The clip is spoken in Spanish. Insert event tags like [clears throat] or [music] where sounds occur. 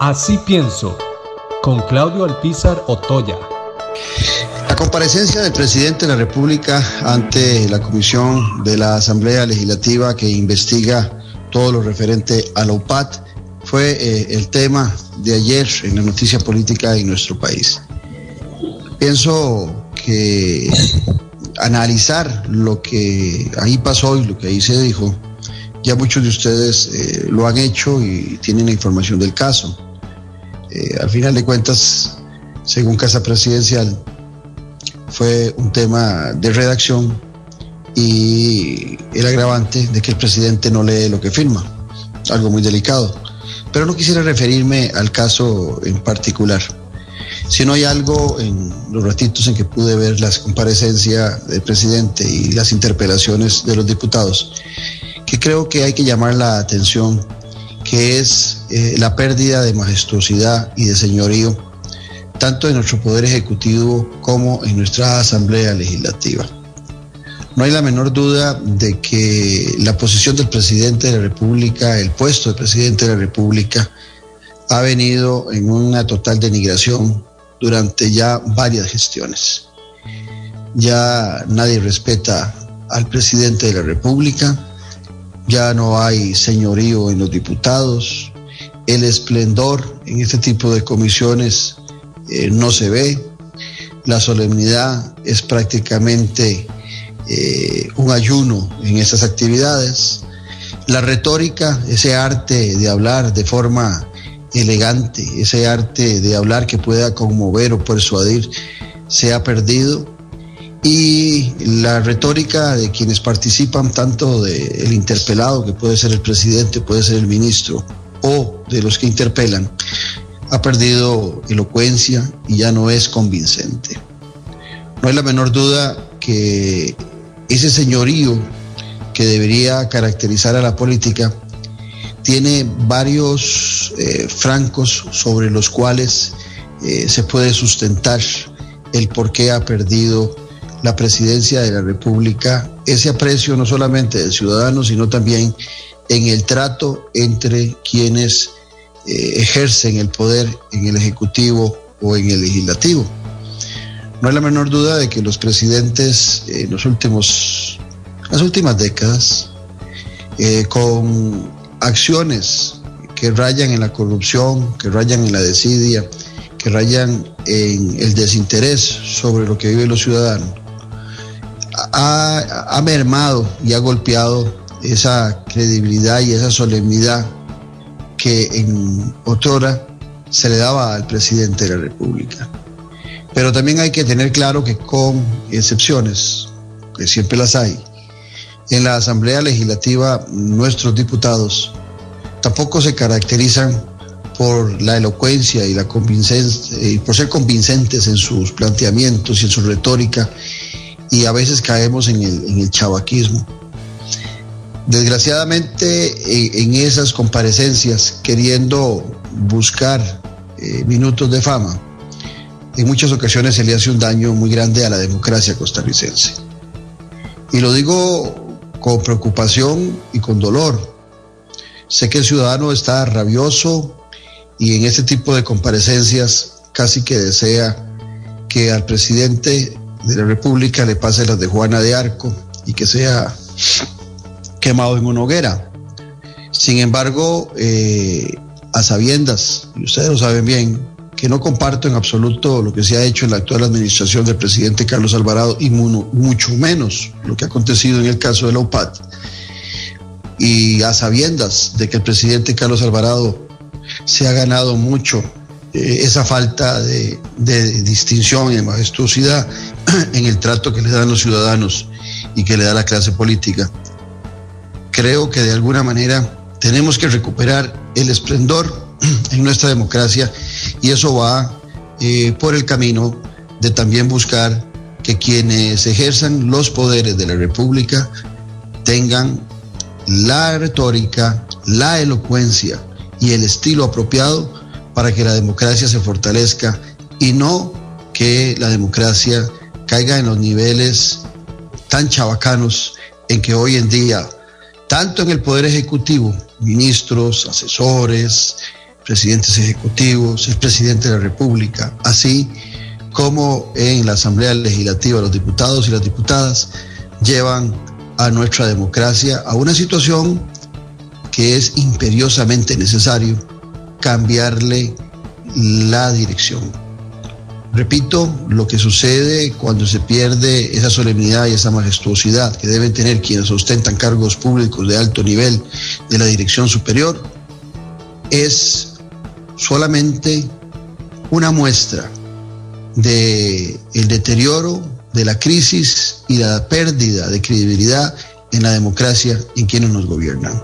Así pienso, con Claudio Alpizar Otoya. La comparecencia del presidente de la República ante la Comisión de la Asamblea Legislativa que investiga todo lo referente a la UPAT fue eh, el tema de ayer en la noticia política en nuestro país. Pienso que analizar lo que ahí pasó y lo que ahí se dijo, ya muchos de ustedes eh, lo han hecho y tienen la información del caso. Eh, al final de cuentas, según Casa Presidencial, fue un tema de redacción y el agravante de que el presidente no lee lo que firma, algo muy delicado. Pero no quisiera referirme al caso en particular. Si no hay algo en los ratitos en que pude ver las comparecencias del presidente y las interpelaciones de los diputados, que creo que hay que llamar la atención, que es eh, la pérdida de majestuosidad y de señorío, tanto en nuestro Poder Ejecutivo como en nuestra Asamblea Legislativa. No hay la menor duda de que la posición del presidente de la República, el puesto del presidente de la República, ha venido en una total denigración durante ya varias gestiones. Ya nadie respeta al presidente de la República, ya no hay señorío en los diputados, el esplendor en este tipo de comisiones eh, no se ve, la solemnidad es prácticamente eh, un ayuno en esas actividades, la retórica, ese arte de hablar de forma elegante, ese arte de hablar que pueda conmover o persuadir, se ha perdido. Y la retórica de quienes participan, tanto del interpelado, que puede ser el presidente, puede ser el ministro, o de los que interpelan, ha perdido elocuencia y ya no es convincente. No hay la menor duda que ese señorío que debería caracterizar a la política tiene varios eh, francos sobre los cuales eh, se puede sustentar el por qué ha perdido la presidencia de la República, ese aprecio no solamente del ciudadano, sino también en el trato entre quienes eh, ejercen el poder en el Ejecutivo o en el Legislativo. No hay la menor duda de que los presidentes en los últimos, las últimas décadas, eh, con acciones que rayan en la corrupción, que rayan en la desidia, que rayan en el desinterés sobre lo que viven los ciudadanos, ha, mermado y ha golpeado esa credibilidad y esa solemnidad que en otrora se le daba al presidente de la República. Pero también hay que tener claro que con excepciones, que siempre las hay, en la Asamblea Legislativa nuestros diputados tampoco se caracterizan por la elocuencia y la y por ser convincentes en sus planteamientos y en su retórica y a veces caemos en el, en el chavaquismo. Desgraciadamente, en, esas comparecencias, queriendo buscar eh, minutos de fama, en muchas ocasiones se le hace un daño muy grande a la democracia costarricense. Y lo digo con preocupación y con dolor. Sé que el ciudadano está rabioso y en este tipo de comparecencias casi que desea que al presidente de la República le pase las de Juana de Arco y que sea quemado en una hoguera. Sin embargo, eh, a sabiendas, y ustedes lo saben bien, que no comparto en absoluto lo que se ha hecho en la actual administración del presidente Carlos Alvarado y mucho menos lo que ha acontecido en el caso de la UPAT. Y a sabiendas de que el presidente Carlos Alvarado se ha ganado mucho eh, esa falta de, distinción y de majestuosidad [clears throat] en el trato que le dan los ciudadanos y que le da la clase política. Creo que de alguna manera tenemos que recuperar el esplendor [clears throat] en nuestra democracia y eso va eh, por el camino de también buscar que quienes ejerzan los poderes de la República tengan la retórica, la elocuencia y el estilo apropiado para que la democracia se fortalezca y no que la democracia caiga en los niveles tan chabacanos en que hoy en día, tanto en el Poder Ejecutivo, ministros, asesores, presidentes ejecutivos, el presidente de la República, así como en la Asamblea Legislativa los diputados y las diputadas llevan a nuestra democracia a una situación que es imperiosamente necesario cambiarle la dirección. Repito, lo que sucede cuando se pierde esa solemnidad y esa majestuosidad que deben tener quienes ostentan cargos públicos de alto nivel de la dirección superior es solamente una muestra de el deterioro, de la crisis y la pérdida de credibilidad en la democracia en quienes nos gobiernan.